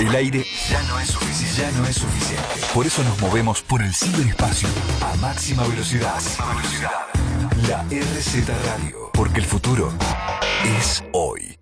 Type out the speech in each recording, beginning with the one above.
El aire ya no es suficiente. Ya no es suficiente. Por eso nos movemos por el ciberespacio a máxima velocidad. Máxima velocidad. La RZ Radio. Porque el futuro es hoy.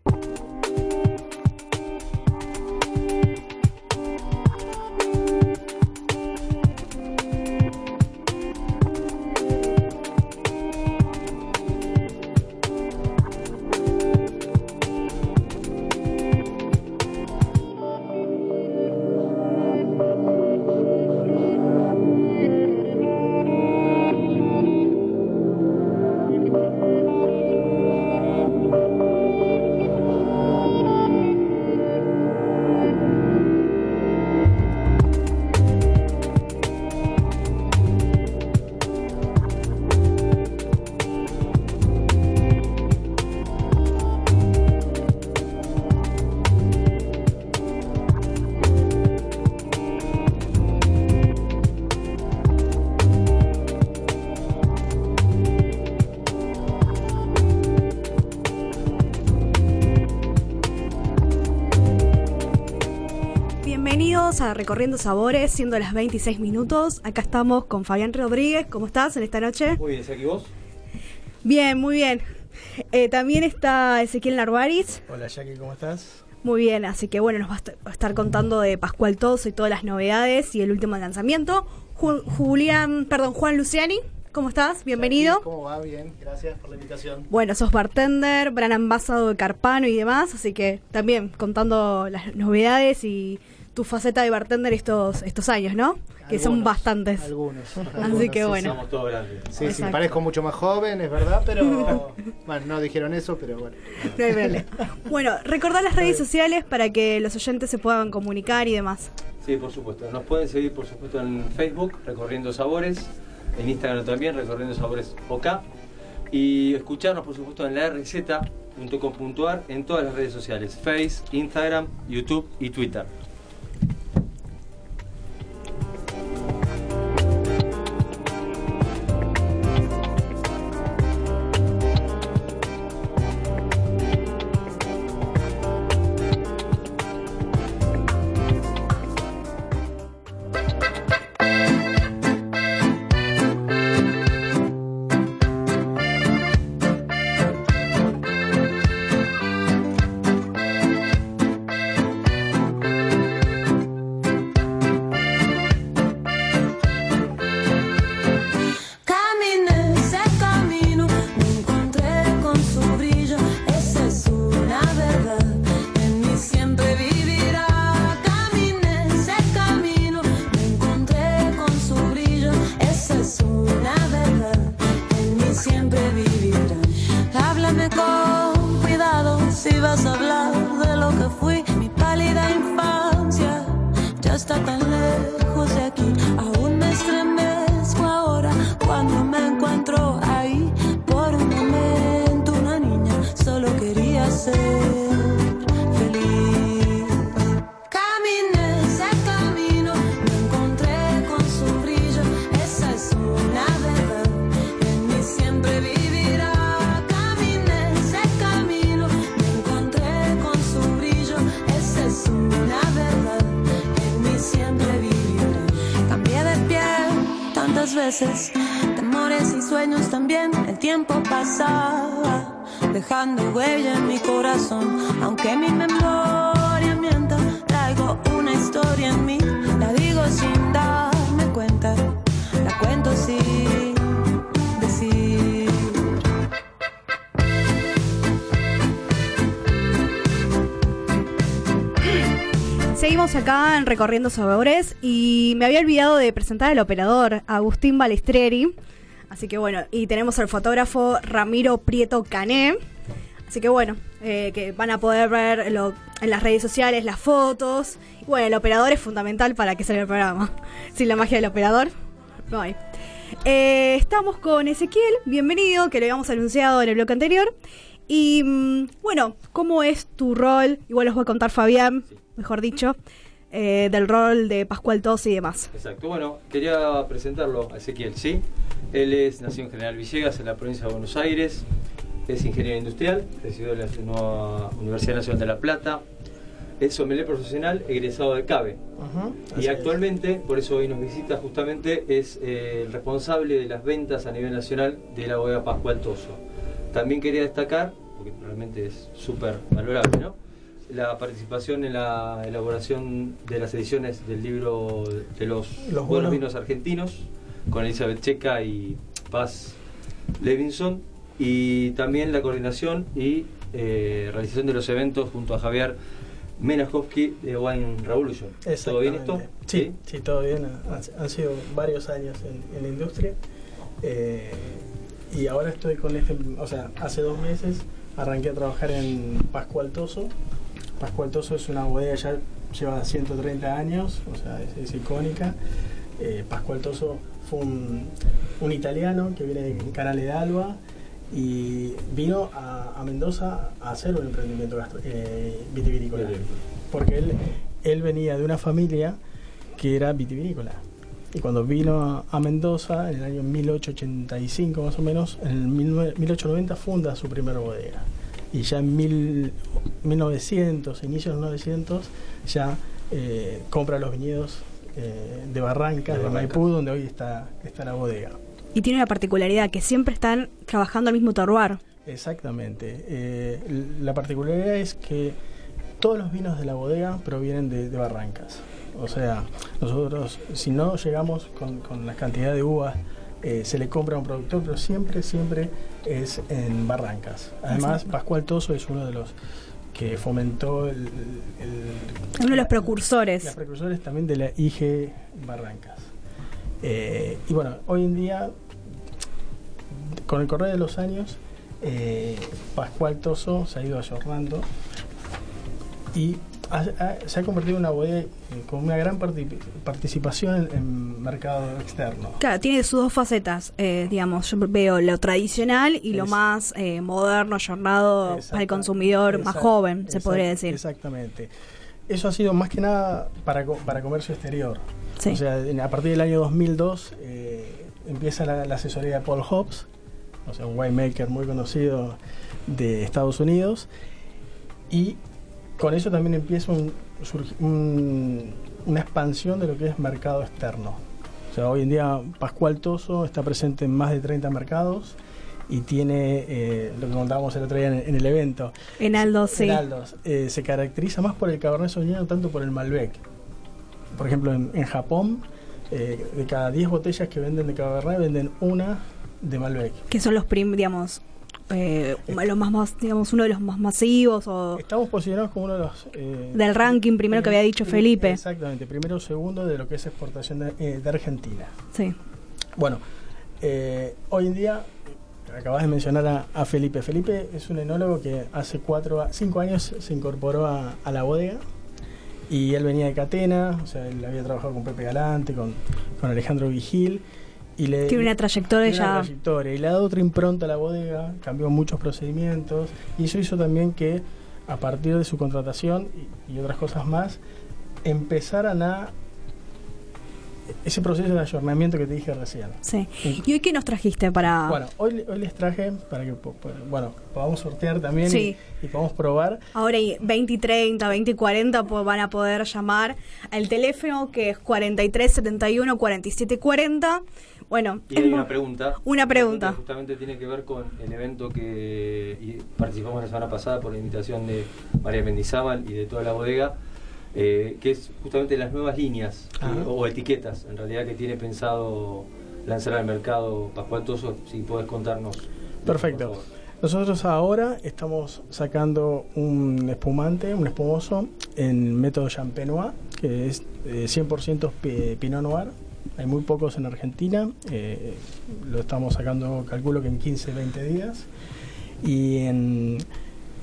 Recorriendo Sabores, siendo las 26 minutos. Acá estamos con Fabián Rodríguez. ¿Cómo estás en esta noche? Muy bien, ¿y vos? Bien, muy bien. Eh, también está Ezequiel Narvaris. Hola Jackie, ¿cómo estás? Muy bien, así que bueno, nos va a est- va a estar contando de Pascual Toso y todas las novedades y el último lanzamiento. Ju- Julián, perdón, Juan Luciani, ¿cómo estás? Bienvenido. Jackie, ¿Cómo va? Bien, gracias por la invitación. Bueno, sos bartender, gran ambasado de Carpano y demás, así que también contando las novedades y tu faceta de bartender estos, estos años, ¿no? Que son bastantes. Algunos. Así que sí, bueno. Somos todos grandes. Sí, sí, parezco mucho más joven, es verdad, pero. bueno, no dijeron eso, pero bueno. No hay problema. Bueno, recordar las redes sociales para que los oyentes se puedan comunicar y demás. Sí, por supuesto. Nos pueden seguir, por supuesto, en Facebook, Recorriendo Sabores. En Instagram también, Recorriendo Sabores OK. Y escucharnos, por supuesto, en la rz.com.ar en todas las redes sociales. Face, Instagram, YouTube y Twitter. Temores y sueños también. El tiempo pasaba, dejando huella en mi corazón. Aunque mi memoria mienta, traigo una historia en mí. La digo sin darme cuenta, la cuento sin Seguimos acá en Recorriendo Sabores y me había olvidado de presentar al operador, Agustín Balestrieri. Así que bueno, y tenemos al fotógrafo Ramiro Prieto Cané. Así que bueno, eh, que van a poder ver en las redes sociales las fotos. Bueno, el operador es fundamental para que salga el programa. Sin la magia del operador, no hay. Eh, estamos con Ezequiel, bienvenido, que lo habíamos anunciado en el bloque anterior. Y mm, bueno, ¿cómo es tu rol? Igual los voy a contar Fabián, mejor dicho, eh, del rol de Pascual Tosi y demás. Exacto. Bueno, quería presentarlo a Ezequiel, ¿sí? Él es nacido en General Villegas, en la provincia de Buenos Aires. Es ingeniero industrial, recibió de la nueva Universidad Nacional de La Plata. es sommelier profesional egresado de CABE. Y es. actualmente, por eso hoy nos visita justamente, es eh, el responsable de las ventas a nivel nacional de la bodega Pascual Toso. También quería destacar, porque realmente es súper valorable, ¿no? La participación en la elaboración de las ediciones del libro de los, Los buenos buenos. vinos argentinos con Elizabeth Checa y Paz Levinson y también la coordinación y eh, realización de los eventos junto a Javier Menachowski de Wine Revolution. ¿Todo bien esto? Sí, sí, todo bien. Han, han sido varios años en, en la industria. eh, y ahora estoy con este, o sea, hace dos meses arranqué a trabajar en Pascual Toso. Pascual Toso es una bodega ya lleva 130 años, o sea, es, es icónica. Eh, Pascual Toso fue un, un italiano que viene de Canale d'Alba y vino a, a Mendoza a hacer un emprendimiento gastro- eh, vitivinícola. Porque él, él venía de una familia que era vitivinícola. Y cuando vino a, a Mendoza, en el año 1885 más o menos, en el 19- 1890 funda su primera bodega. Y ya en mil- 1900, inicios de los 900, ya eh, compra los viñedos eh, de Barrancas, De de, Barrancas. Maipú, donde hoy está, está la bodega. Y tiene una particularidad que siempre están trabajando al mismo terroir. Exactamente. Eh, la particularidad es que todos los vinos de la bodega provienen de, de Barrancas. O sea, nosotros, si no llegamos con, con la cantidad de uvas, eh, se le compra a un productor, pero siempre, siempre es en Barrancas. Además. Pascual Toso es uno de los que fomentó el, el- Uno de los precursores. los precursores también de la IG Barrancas. Eh, y bueno, hoy en día, con el correr de los años, eh, Pascual Toso se ha ido ayornando y ha- ha- se ha convertido en una bodega eh, con una gran parti- participación en, en mercado externo. Claro, tiene sus dos facetas, eh, digamos. Yo veo lo tradicional y lo más eh, moderno, ayornado para el consumidor más joven, se exact- podría decir. Exactamente. Eso ha sido más que nada para, para comercio exterior. Sí. O sea, a partir del año 2002 eh, empieza la, la asesoría de Paul Hobbs, o sea, un winemaker muy conocido de Estados Unidos, y con eso también empieza un- surgi- un- una expansión de lo que es mercado externo. O sea, hoy en día Pascual Toso está presente en más de 30 mercados y tiene eh, lo que contábamos el otro día en, en el evento. En Aldo, sí. Heraldos, eh, se caracteriza más por el Cabernet Sauvignon, no tanto por el Malbec. Por ejemplo, en, en Japón, eh, de cada 10 botellas que venden de Cabernet, venden una de Malbec. Que son los prim, digamos, eh, más, digamos, uno de los más masivos o Estamos posicionados como uno de los... eh, del ranking primero que había dicho eh, Felipe. Exactamente, primero o segundo de lo que es exportación de, eh, de Argentina. Sí. Bueno, eh, hoy en día, acabas de mencionar a, a Felipe. Felipe es un enólogo que hace cuatro, a- cinco años se incorporó a, a la bodega y él venía de Catena, o sea, él había trabajado con Pepe Galante, con, con Alejandro Vigil. Y le, Tiene una trayectoria tiene una ya. trayectoria y le ha dado otra impronta a la bodega, cambió muchos procedimientos y eso hizo también que a partir de su contratación y, y otras cosas más empezaran a ese proceso de ayornamiento que te dije recién. Sí. ¿Y hoy qué nos trajiste para.? Bueno, hoy, hoy les traje para que bueno, podamos sortear también Sí. y, y podamos probar. Ahora y 20 y 30, 20 y 40 pues, van a poder llamar al teléfono que es 43 71 47 40. Bueno, Y hay una pregunta. Una pregunta. Justamente tiene que ver con el evento que y participamos la semana pasada por la invitación de María Mendizábal y de toda la bodega, eh, que es justamente las nuevas líneas Ajá. eh, o etiquetas, en realidad, que tiene pensado lanzar al mercado Pascual Toso. Si puedes contarnos. Perfecto. Nosotros ahora estamos sacando un espumante, un espumoso en método Champenois, que es eh, 100% pi- Pinot Noir. Hay muy pocos en Argentina. eh, lo estamos sacando, calculo que en 15, 20 días. Y en,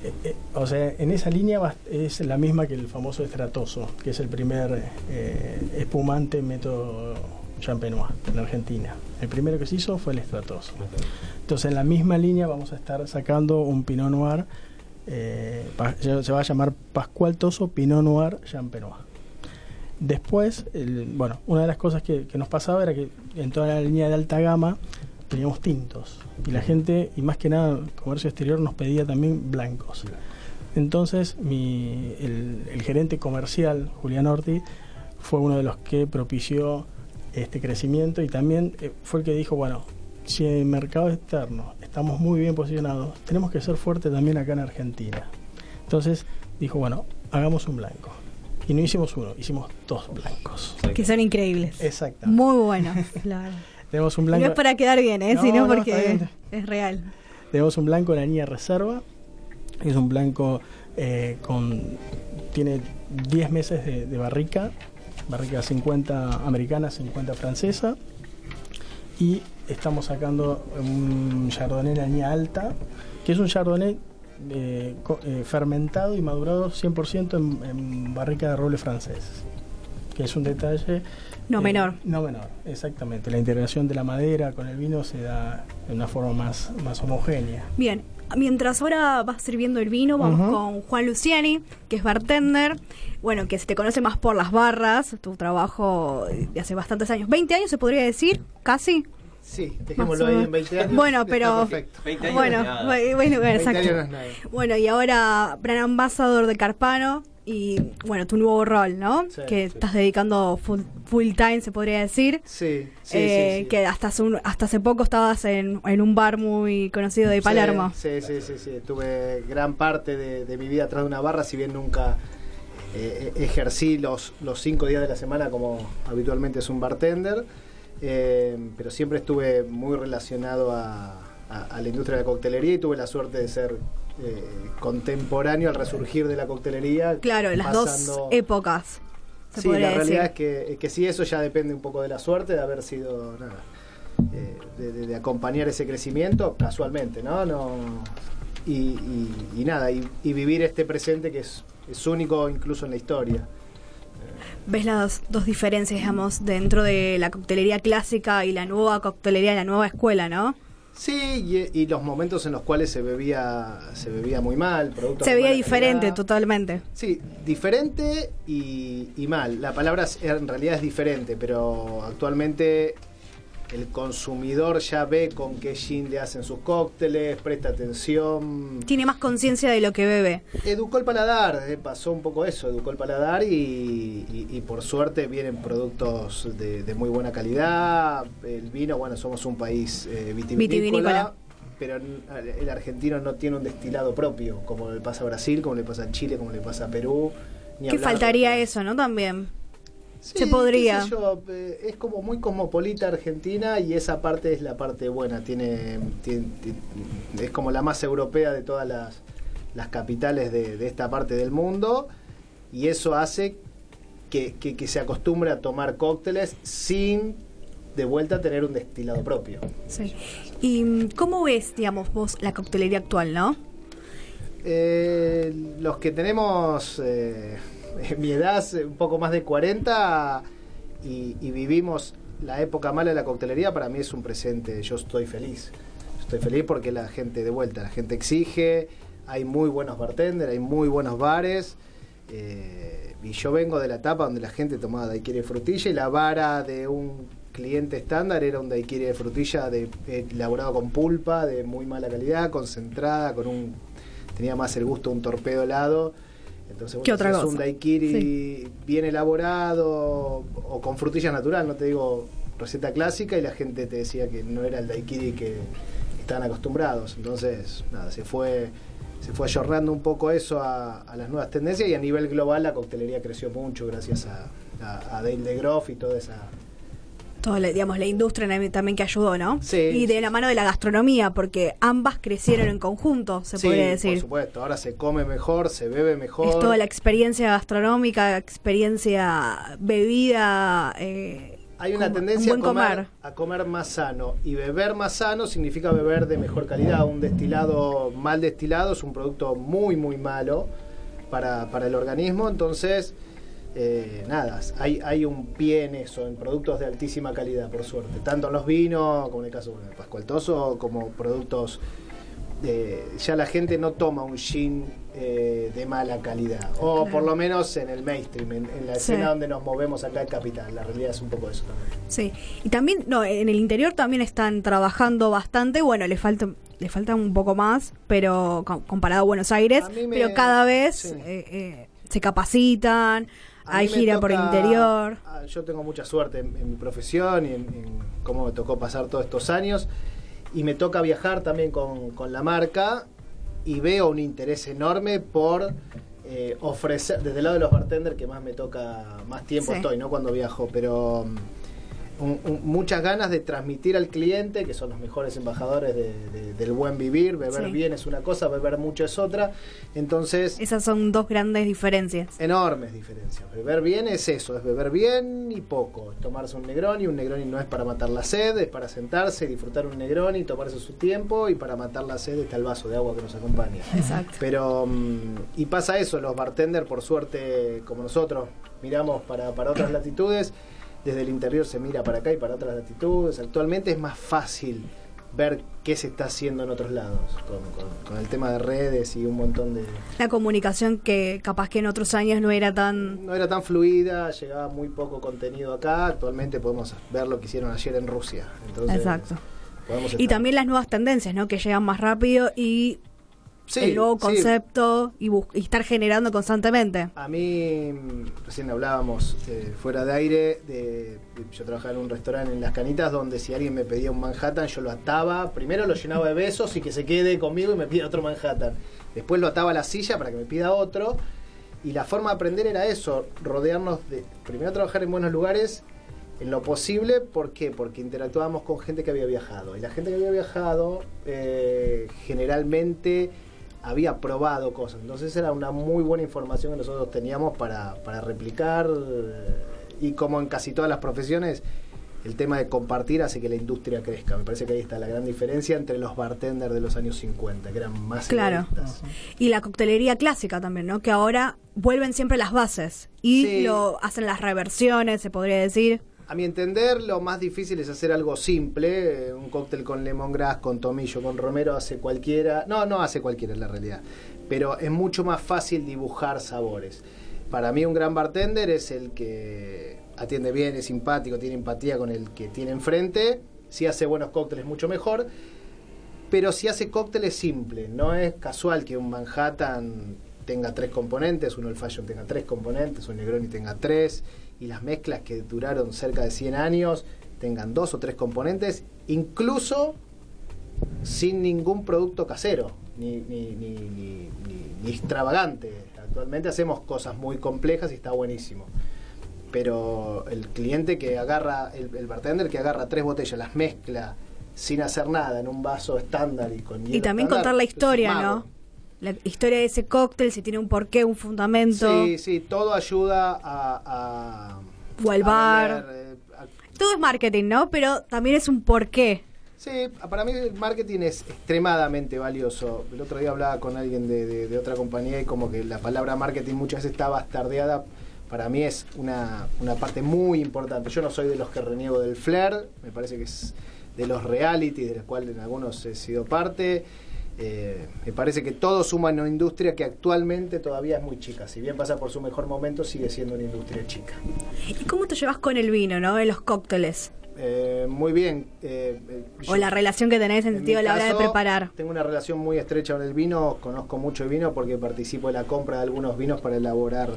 eh, eh, o sea, en esa línea es la misma que el famoso Estratoso, que es el primer eh, espumante método Champenois en Argentina. El primero que se hizo fue el Estratoso. Entonces, en la misma línea vamos a estar sacando un Pinot Noir, se va a llamar Pascual Toso Pinot Noir Champenois. Después, bueno, una de las cosas que nos pasaba era que en toda la línea de alta gama teníamos tintos. Y la gente, y más que nada el comercio exterior, nos pedía también blancos. Entonces, mi, el, el gerente comercial, Julián Orti, fue uno de los que propició este crecimiento y también eh, fue el que dijo, bueno, si en el mercado externo estamos muy bien posicionados, tenemos que ser fuertes también acá en Argentina. Entonces dijo, bueno, hagamos un blanco. Y no hicimos uno, hicimos dos blancos. Que son increíbles. Exactamente. Muy buenos, claro. Tenemos un blanco. no es para quedar bien, ¿eh? No, sino no, porque bien. es real. Tenemos un blanco en la línea reserva. Es un blanco eh, con. Tiene 10 meses de, de barrica. Barrica 50 americana, 50 francesa. Y estamos sacando un chardonnay la línea alta, que es un chardonnay eh, eh, fermentado y madurado 100% en, en barrica de roble francés. Que es un detalle. No eh, menor. No menor, exactamente. La integración de la madera con el vino se da de una forma más, más homogénea. Bien, mientras ahora vas sirviendo el vino, vamos con Juan Luciani, que es bartender. Bueno, que se te conoce más por las barras, tu trabajo de hace bastantes años. ¿20 años se podría decir? ¿Casi? Sí, dejémoslo ahí en 20 años. Bueno, está pero- perfecto. 20 años Bueno, nada. bueno, 20 exacto. años no es nada. Bueno, y ahora brand ambassador de Carpano y bueno, tu nuevo rol, ¿no? Sí, que sí. estás dedicando full, full time, se podría decir. Sí, sí, Eh, sí. Que hasta hace, un- hasta hace poco estabas en, en un bar muy conocido de Palermo. Sí, sí, sí, sí. Tuve gran parte de, de mi vida atrás de una barra, si bien nunca eh, ejercí los, los cinco días de la semana como habitualmente es un bartender, eh, pero siempre estuve muy relacionado a, a- a la industria de la coctelería y tuve la suerte de ser eh, contemporáneo al resurgir de la coctelería. Claro, las pasando- dos épocas. Se Sí, la decir. realidad es que, que sí, eso ya depende un poco de la suerte de haber sido, nada, eh, de, de- de acompañar ese crecimiento casualmente, ¿no? no y, y- y nada, y, y vivir este presente que es, es único incluso en la historia. ¿Ves las dos diferencias, digamos, dentro de la coctelería clásica y la nueva coctelería, la nueva escuela, ¿no? Sí, y, y los momentos en los cuales se bebía, se bebía muy mal, Se mala diferente calidad. totalmente. Sí, diferente y, y mal. La palabra en realidad es diferente, pero actualmente el consumidor ya ve con qué gin le hacen sus cócteles, presta atención. Tiene más conciencia de lo que bebe. Educó el paladar, eh, pasó un poco eso, educó el paladar y, y- y por suerte vienen productos de, de muy buena calidad. El vino, bueno, somos un país eh, vitivinícola, Vitivinícola. pero n- el argentino no tiene un destilado propio, como le pasa a Brasil, como le pasa a Chile, como le pasa a Perú. ni Que faltaría eso, ¿no? También. Sí, Se podría. qué sé yo, eh, es como muy cosmopolita Argentina y esa parte es la parte buena. Tiene, tiene- ti- es como la más europea de todas las, las capitales de, de esta parte del mundo y eso hace que, que- que se acostumbre a tomar cócteles sin de vuelta tener un destilado propio. Sí. ¿Y cómo ves, digamos, vos la coctelería actual, no? Eh, los que tenemos eh, mi edad, eh, un poco más de 40, y, vivimos la época mala de la coctelería, para mí es un presente. Yo estoy feliz. Estoy feliz porque la gente de vuelta, la gente exige, hay muy buenos bartenders, hay muy buenos bares. eh, y yo vengo de la etapa donde la gente tomaba daiquiri de frutilla y la vara de un cliente estándar era un daiquiri de frutilla de, eh, elaborado con pulpa, de muy mala calidad, concentrada, con un tenía más el gusto de un torpedo helado. Entonces, ¿Qué otra es cosa? un daiquiri bien elaborado o con frutilla natural, no te digo receta clásica y la gente te decía que no era el daiquiri que estaban acostumbrados. Entonces, nada, se fue se fue ayornando un poco eso a, a las nuevas tendencias y a nivel global la coctelería creció mucho gracias a, a, a Dale de Groff y toda esa Toda la, digamos, la industria también que ayudó, ¿no? Sí, Y de la mano de la gastronomía, porque ambas crecieron en conjunto, se Sí, podría por decir. supuesto, ahora se come mejor, se bebe mejor. Es toda la experiencia gastronómica, experiencia bebida. eh, Hay una tendencia un a comer, comer. a comer más sano y beber más sano significa beber de mejor calidad. Un destilado mal destilado es un producto muy muy malo para, para el organismo, entonces eh, nada, hay, hay un pie en eso, en productos de altísima calidad por suerte, tanto en los vinos como en el caso de Pascual Toso como productos eh, ya la gente no toma un gin eh, de mala calidad. O Claro. por lo menos en el mainstream, en, en la Sí. escena donde nos movemos acá en Capital. La realidad es un poco eso también. Sí, y también, no, en el interior también están trabajando bastante, bueno, le falta, le falta un poco más, pero co- comparado a Buenos Aires, A mí me- pero cada vez sí. eh, eh, se capacitan, hay gira por el interior. Yo tengo mucha suerte en, en mi profesión y en, en cómo me tocó pasar todos estos años. Y me toca viajar también con, con la marca y veo un interés enorme por eh, ofrecer, desde el lado de los bartenders, que más me toca, más tiempo Sí. estoy, ¿no? Cuando viajo, pero mm, un- un- muchas ganas de transmitir al cliente, que son los mejores embajadores de- de- del buen vivir, beber Sí. bien es una cosa, beber mucho es otra. Entonces, Esas son dos grandes diferencias. enormes diferencias. Beber bien es eso, es beber bien y poco. Es tomarse un Negroni, un Negroni no es para matar la sed, es para sentarse disfrutar un Negroni, tomarse su tiempo y para matar la sed está el vaso de agua que nos acompaña. Exacto. Pero, mm, y pasa eso, los bartenders, por suerte, como nosotros, miramos para, para otras latitudes, desde el interior se mira para acá y para otras latitudes. Actualmente es más fácil ver qué se está haciendo en otros lados, con, con- con el tema de redes y un montón de... La comunicación que capaz que en otros años no era tan... No era tan fluida, llegaba muy poco contenido acá. Actualmente podemos ver lo que hicieron ayer en Rusia. Entonces, Exacto. Y también las nuevas tendencias, ¿no? Que llegan más rápido y Sí, el nuevo sí. concepto y, estar generando constantemente. A mí, recién hablábamos eh, fuera de aire, de, yo trabajaba en un restaurante en Las Canitas donde si alguien me pedía un Manhattan yo lo ataba, primero lo llenaba de besos y que se quede conmigo y me pida otro Manhattan. Después lo ataba a la silla para que me pida otro. Y la forma de aprender era eso, rodearnos de, primero trabajar en buenos lugares en lo posible, ¿por qué? Porque interactuábamos con gente que había viajado. Y la gente que había viajado eh, generalmente había probado cosas. Entonces era una muy buena información que nosotros teníamos para, para replicar. eh, Y como en casi todas las profesiones, el tema de compartir hace que la industria crezca. Me parece que ahí está la gran diferencia entre los bartenders de los años 50, que eran más Claro. egoístas. Y la coctelería clásica también, ¿no? Que ahora vuelven siempre las bases y Sí. lo hacen las reversiones, se podría decir. A mi entender, lo más difícil es hacer algo simple. eh, Un cóctel con lemongrass, con tomillo, con romero hace cualquiera. No, no hace cualquiera en la realidad. Pero es mucho más fácil dibujar sabores. Para mí un gran bartender es el que atiende bien, es simpático, tiene empatía con el que tiene enfrente. Si hace buenos cócteles, mucho mejor. Pero si hace cócteles simples, no es casual que un Manhattan tenga tres componentes, un Old Fashion tenga tres componentes, un Negroni tenga tres, y las mezclas que duraron cerca de 100 años tengan dos o tres componentes, incluso sin ningún producto casero, ni, ni, ni, ni- ni- ni extravagante. Actualmente hacemos cosas muy complejas y está buenísimo. Pero el cliente que agarra, el, el bartender que agarra tres botellas, las mezcla sin hacer nada en un vaso estándar y con Y hielo también estándar, contar la historia. ¿no? La historia de ese cóctel, si tiene un porqué, un fundamento. Sí, sí, todo ayuda a... a O al bar. vender, eh, a- Todo es marketing, ¿no? Pero también es un porqué. Sí, para mí el marketing es extremadamente valioso. El otro día hablaba con alguien de, de- de otra compañía y como que la palabra marketing muchas veces está bastardeada. Para mí es una, una parte muy importante. Yo no soy de los que reniego del flair, me parece que es de los reality, de los cuales en algunos he sido parte. Eh, me parece que todo suma en una industria que actualmente todavía es muy chica. Si bien pasa por su mejor momento, sigue siendo una industria chica. ¿Y cómo te llevas con el vino, ¿no? En los cócteles. Eh, muy bien. eh, O la relación que tenés en En sentido a la hora de preparar. Tengo una relación muy estrecha con el vino, conozco mucho el vino porque participo en la compra de algunos vinos para elaborar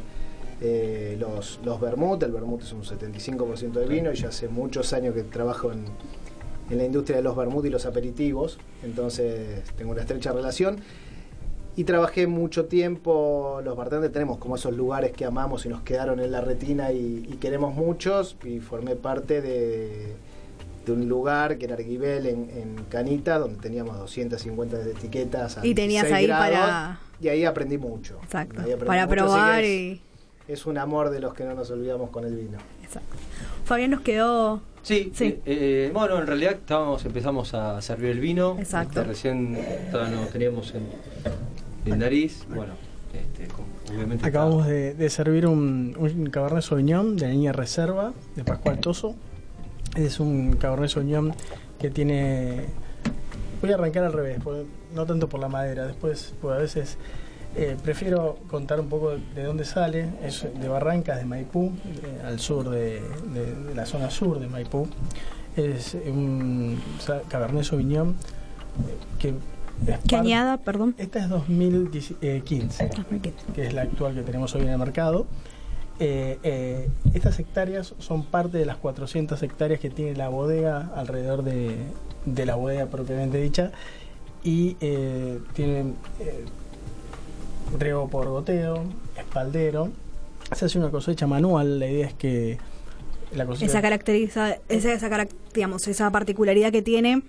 los, los vermut. El vermut es un 75% de vino y ya hace muchos años que trabajo en, en la industria de los vermut y los aperitivos, entonces tengo una estrecha relación. Y trabajé mucho tiempo, los bartenders tenemos como esos lugares que amamos y nos quedaron en la retina y, y queremos muchos, y formé parte de, de un lugar que era Arguibel en, en Canita, donde teníamos 250 etiquetas. a Y tenías 16 ahí grados, para- Y ahí aprendí mucho. Exacto. Aprendí Para mucho, probar es, y. es un amor de los que no nos olvidamos con el vino. Exacto. Fabián nos quedó. Sí, Sí. eh, eh, bueno, en realidad estábamos, empezamos a servir el vino. Exacto. Este, recién todavía no teníamos en, en nariz. Bueno, este, obviamente. Acabamos de, de servir un, un Cabernet Sauvignon de la línea Reserva de Pascual Toso. Es un Cabernet Sauvignon que tiene voy a arrancar al revés, no tanto por la madera, después pues a veces eh, prefiero contar un poco de dónde sale, es de Barrancas, de Maipú, eh, al sur de, de- de la zona sur de Maipú. Es un sa- Cabernet Sauvignon eh, que es ¿Qué par- añada, perdón? Esta es 2015 que es la actual que tenemos hoy en el mercado. Eh, eh, estas hectáreas son parte de las 400 hectáreas que tiene la bodega alrededor de, de la bodega propiamente dicha y eh, tienen eh, riego por goteo, espaldero. Se hace una cosecha manual, la idea es que la cosecha... Esa caracteriza, esa, esa, digamos, esa particularidad que tiene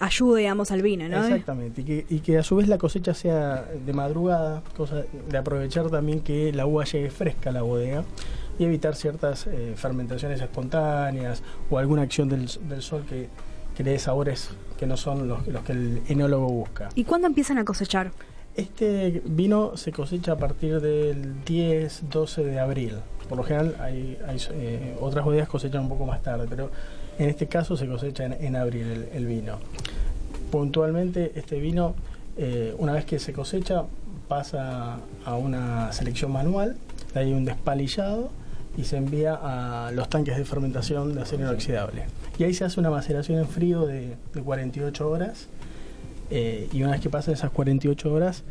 ayude, digamos, al vino, ¿no? Exactamente, y que, y que a su vez la cosecha sea de madrugada, cosa de aprovechar también que la uva llegue fresca a la bodega y evitar ciertas eh, fermentaciones espontáneas o alguna acción del, del sol que, que le dé sabores que no son los, los que el enólogo busca. ¿Y cuándo empiezan a cosechar? Este vino se cosecha a partir del 10, 12 de abril. Por lo general hay, eh, otras bodegas cosechan un poco más tarde, pero en este caso se cosecha en, en abril el, vino. Puntualmente este vino, eh, una vez que se cosecha, pasa a una selección manual, de ahí un despalillado y se envía a los tanques de fermentación de acero inoxidable. Y ahí se hace una maceración en frío de 48 horas eh, y una vez que pasan esas 48 horas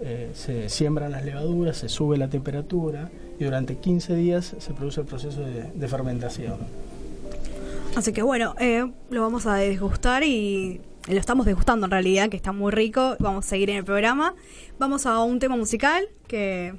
eh, se siembran las levaduras, se sube la temperatura y durante 15 días se produce el proceso de, fermentación. Así que bueno, eh, lo vamos a degustar y lo estamos degustando en realidad, que está muy rico. Vamos a seguir en el programa. Vamos a un tema musical que...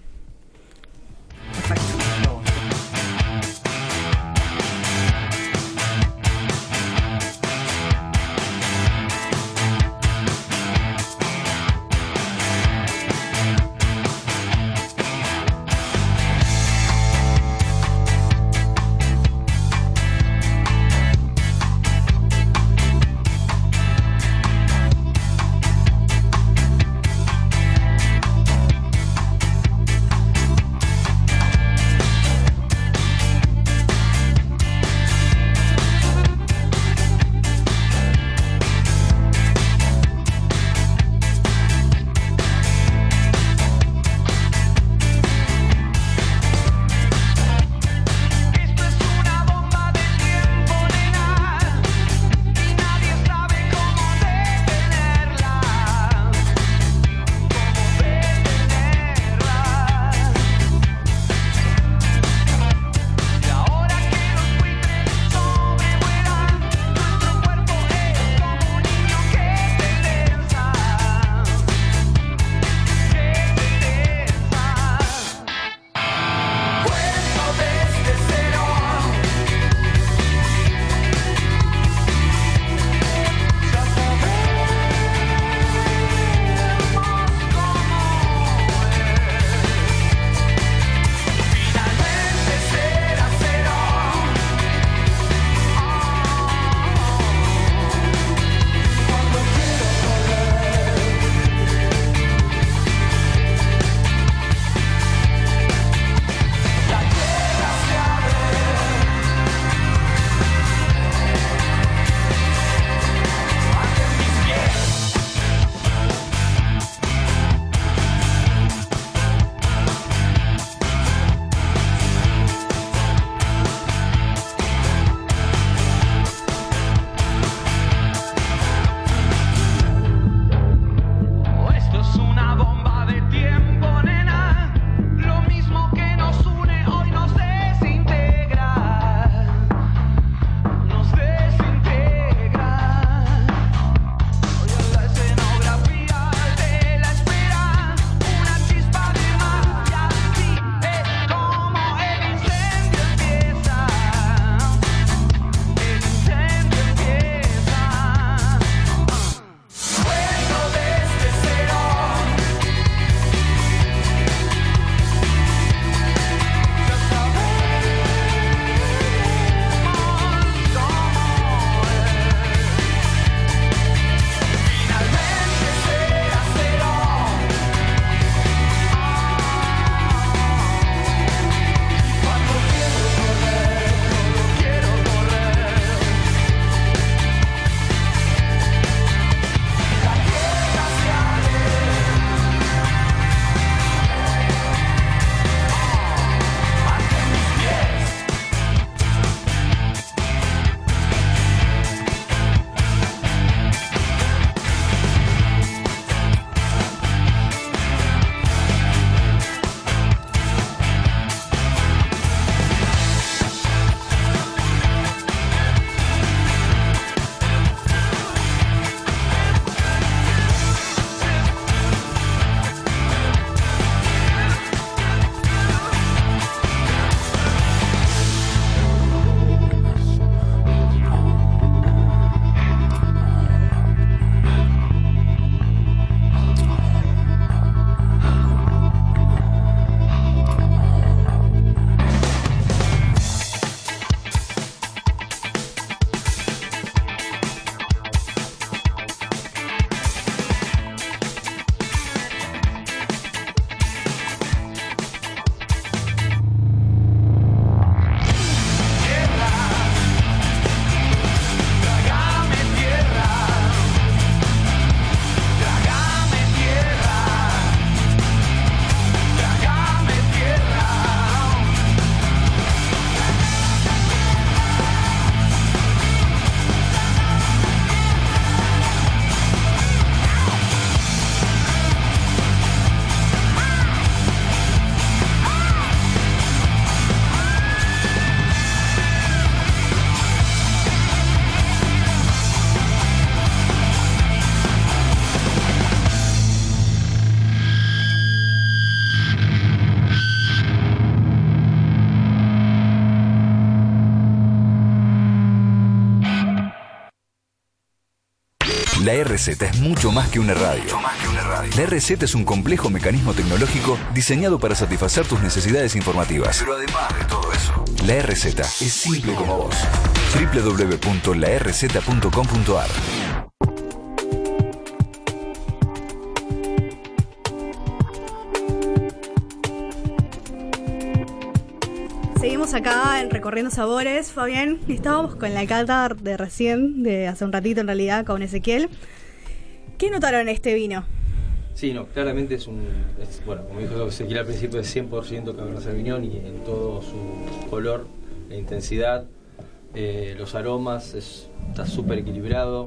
RZ es mucho más que una radio. La RZ es un complejo mecanismo tecnológico diseñado para satisfacer tus necesidades informativas. Pero además de todo eso, la RZ es simple como vos. www.larz.com.ar acá en Recorriendo Sabores, Fabián. Estábamos con la cata de recién, de hace un ratito en realidad, con Ezequiel. ¿Qué notaron en este vino? Sí, no, claramente es un. es- bueno, como dijo Ezequiel al principio, es 100% Cabernet Sauvignon y en todo su color, la intensidad, eh, los aromas, es- está súper equilibrado.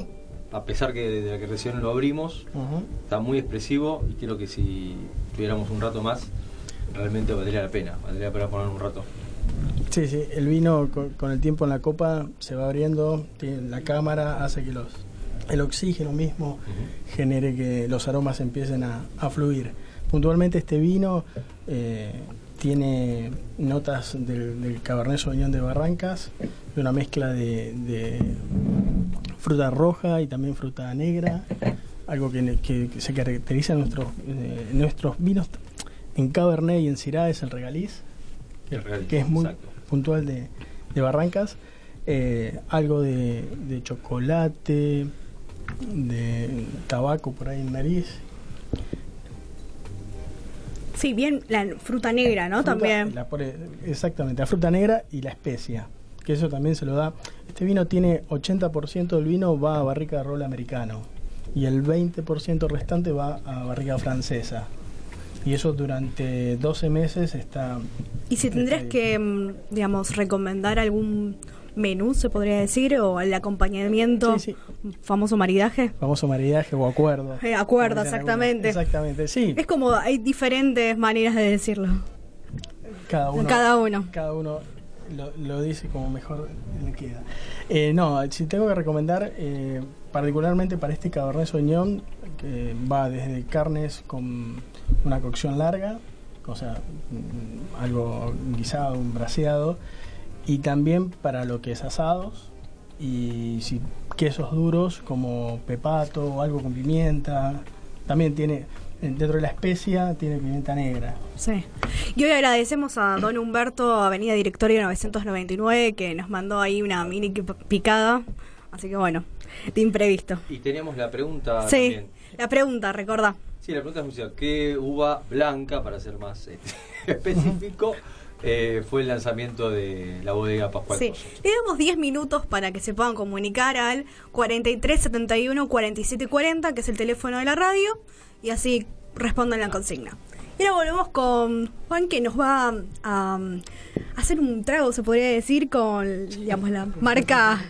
A pesar que desde que recién lo abrimos, Ujú. está muy expresivo y creo que si tuviéramos un rato más, realmente valdría la pena. Valdría la pena poner un rato. Sí, sí, el vino con, con el tiempo en la copa se va abriendo, tiene- la cámara hace que los el oxígeno mismo genere que los aromas empiecen a, a fluir. Puntualmente este vino eh, tiene notas del, del Cabernet Sauvignon de Barrancas, de una mezcla de, de fruta roja y también fruta negra, algo que, que- que se caracteriza en nuestros, eh, nuestros vinos en Cabernet y en Syrah es el regaliz, El que es muy exacto. puntual de, de Barrancas, eh, algo de, de chocolate, de tabaco por ahí en nariz. Sí, bien, la fruta negra, ¿no? Fruta- También. la exactamente, la fruta negra y la especia, que eso también se lo da. Este vino tiene 80% del vino va a barrica de roble americano y el 20% restante va a barrica francesa. Y eso durante 12 meses está... Y si tendrías que, mm, digamos, recomendar algún menú, se podría decir, o el acompañamiento, Sí, famoso maridaje. Famoso maridaje o acuerdo. Eh, acuerdo, exactamente. Exactamente, sí. Es como hay diferentes maneras de decirlo. Cada uno, Cada uno. cada uno lo, lo dice como mejor le queda. Eh, no, si tengo que recomendar, eh, particularmente para este Cabernet Sauvignon, que va desde carnes con una cocción larga, o sea, mm, algo guisado, un braseado, y también para lo que es asados, y si quesos duros como pepato o algo con pimienta, también tiene, dentro de la especia, tiene pimienta negra. Sí. Y hoy agradecemos a don Humberto, Avenida Directorio 999, que nos mandó ahí una mini pi- picada. Así que bueno, de imprevisto. Y teníamos la pregunta sí, también. la pregunta, recordá. Sí, la pregunta es. ¿Qué uva blanca, para ser más este, específico, eh, fue el lanzamiento de la bodega Pascual Sí, le damos 10 minutos para que se puedan comunicar al 43 71 47 40, que es el teléfono de la radio, y así respondan la consigna. Y ahora volvemos con Juan, que nos va a, um, hacer un trago, se podría decir, con digamos, la marca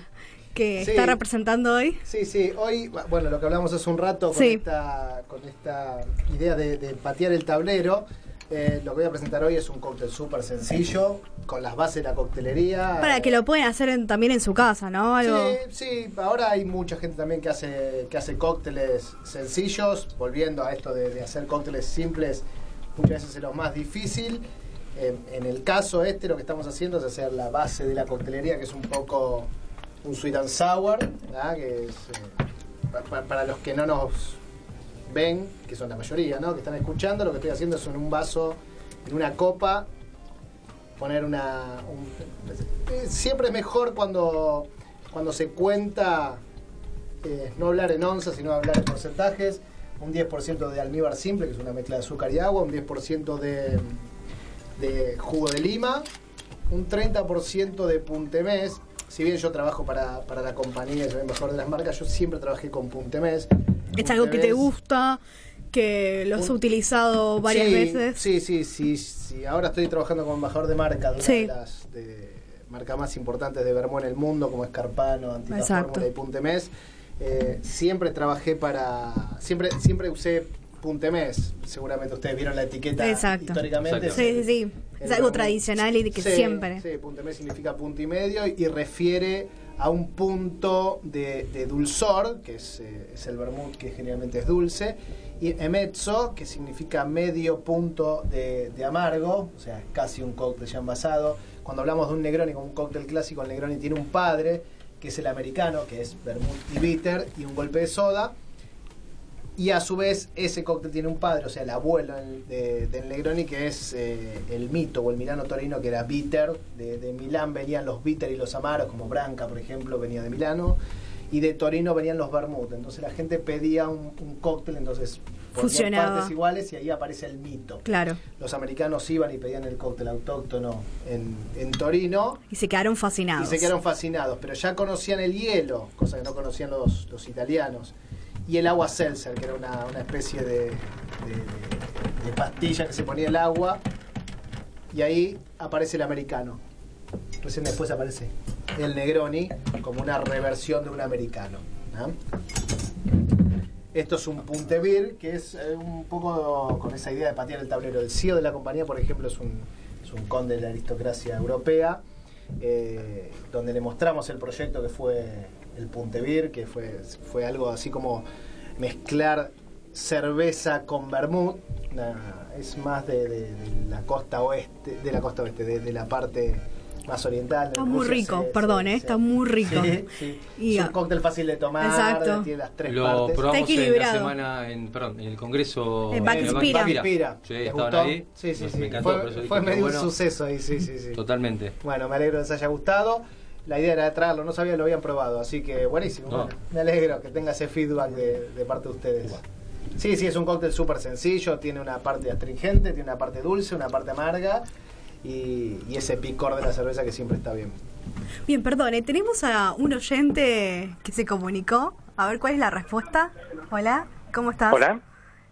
que Sí. está representando hoy. Sí, sí, hoy, bueno, lo que hablamos hace un rato con, Sí. esta, con esta idea de, de patear el tablero, eh, lo que voy a presentar hoy es un cóctel súper sencillo, con las bases de la coctelería. Para que lo puedan hacer en- también en su casa, ¿no? Algo. Sí, sí, ahora hay mucha gente también que hace, que hace cócteles sencillos, volviendo a esto de, de hacer cócteles simples, muchas veces es lo más difícil. Eh, en el caso este lo que estamos haciendo es hacer la base de la coctelería, que es un poco un sweet and sour, que es, eh, pa- pa- para los que no nos ven, que son la mayoría, ¿no? que están escuchando, lo que estoy haciendo es en un vaso, en una copa, poner una... un- eh, siempre es mejor cuando, cuando se cuenta, eh, no hablar en onzas, sino hablar en porcentajes. Un 10% de almíbar simple, que es una mezcla de azúcar y agua, un 10% de, de jugo de lima, un 30% de puntemés. Si bien yo trabajo para, para la compañía y soy el mejor de las marcas, yo siempre trabajé con puntemés. Es algo que te gusta, que lo has Un- utilizado varias Sí, veces. Sí, sí, sí, sí. Ahora estoy trabajando como embajador de marca, de una Sí. de las de, marcas más importantes de Vermont en el mundo, como Escarpano, Exacto. Fórmula y Puntemés. Eh, siempre trabajé para. Siempre, siempre usé Puntemés. Seguramente ustedes vieron la etiqueta Exacto. históricamente. Sí, sí, sí. Es algo vermut. tradicional y de que Sí, siempre. Sí, puntemés significa punto y medio y refiere a un punto de, de dulzor, que es, eh, es el vermut que generalmente es dulce, y emezzo, que significa medio punto de, de amargo, o sea, casi un cóctel ya envasado. Cuando hablamos de un Negroni como un cóctel clásico, el Negroni tiene un padre, que es el americano, que es vermouth y bitter, y un golpe de soda. Y a su vez ese cóctel tiene un padre, o sea, el abuelo del- de- Negroni, que es eh, el mito o el Milano Torino, que era bitter. De, de Milán venían los bitter y los amaros, como Branca, por ejemplo, venía de Milano. Y de Torino venían los vermouth. Entonces la gente pedía un, un cóctel, entonces ponían Fusionaba. partes iguales y ahí aparece el mito. Claro. Los americanos iban y pedían el cóctel autóctono en, en Torino Y se quedaron y fascinados. se quedaron fascinados, pero ya conocían el hielo, cosa que no conocían los, los italianos, y el agua seltzer, que era una, una especie de, de- pastilla que se ponía el agua, y ahí aparece el americano. Recién después aparece el Negroni como una reversión de un americano. ¿ah? Esto es un puntevir, que es eh, un poco con esa idea de patear el tablero. El CEO de la compañía, por ejemplo, es un, es un conde de la aristocracia europea, eh, donde le mostramos el proyecto que fue el puntevir, que fue, fue algo así como mezclar cerveza con vermouth. Una- es más de, de- de la costa oeste, de la costa oeste, de, de la parte más oriental. Está muy rico, se- perdón, se- ¿eh? se- está muy rico. Sí, sí. Y es un cóctel fácil de tomar, Exacto. tiene las tres Lo partes. probamos en la semana en, perdón, en el congreso En Back de Inspira. Back Inspira. Sí, ¿Te estaban gustó? ahí. Sí, sí, sí. Me encantó, Fue, fue medio bueno. un suceso ahí, sí, sí, sí. Totalmente. Bueno, me alegro que les haya gustado. La idea era de traerlo, no sabía que lo habían probado, así que buenísimo. No. bueno, me alegro que tenga ese feedback de, de parte de ustedes. Sí, sí, es un cóctel súper sencillo, tiene una parte astringente, tiene una parte dulce, una parte amarga y, y ese picor de la cerveza que siempre está bien. Bien, perdone, tenemos a un oyente que se comunicó. A ver cuál es la respuesta. Hola, ¿cómo estás? Hola.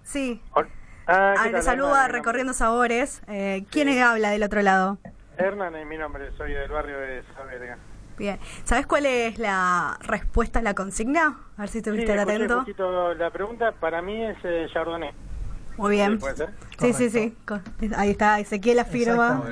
Sí. Ah, Ah, ¿qué le tal, saluda Hernán? Recorriendo Sabores. Eh, ¿Quién habla del otro lado? Hernán es mi nombre, soy del barrio de Saavedra. Bien. ¿Sabes cuál es la respuesta a la consigna? A ver si Sí, estuviste un atento. poquito la pregunta, para mí es eh, Chardonnay. Muy bien. Sí, ¿Puede ser? Sí, sí, Ahí está, Ezequiel afirma.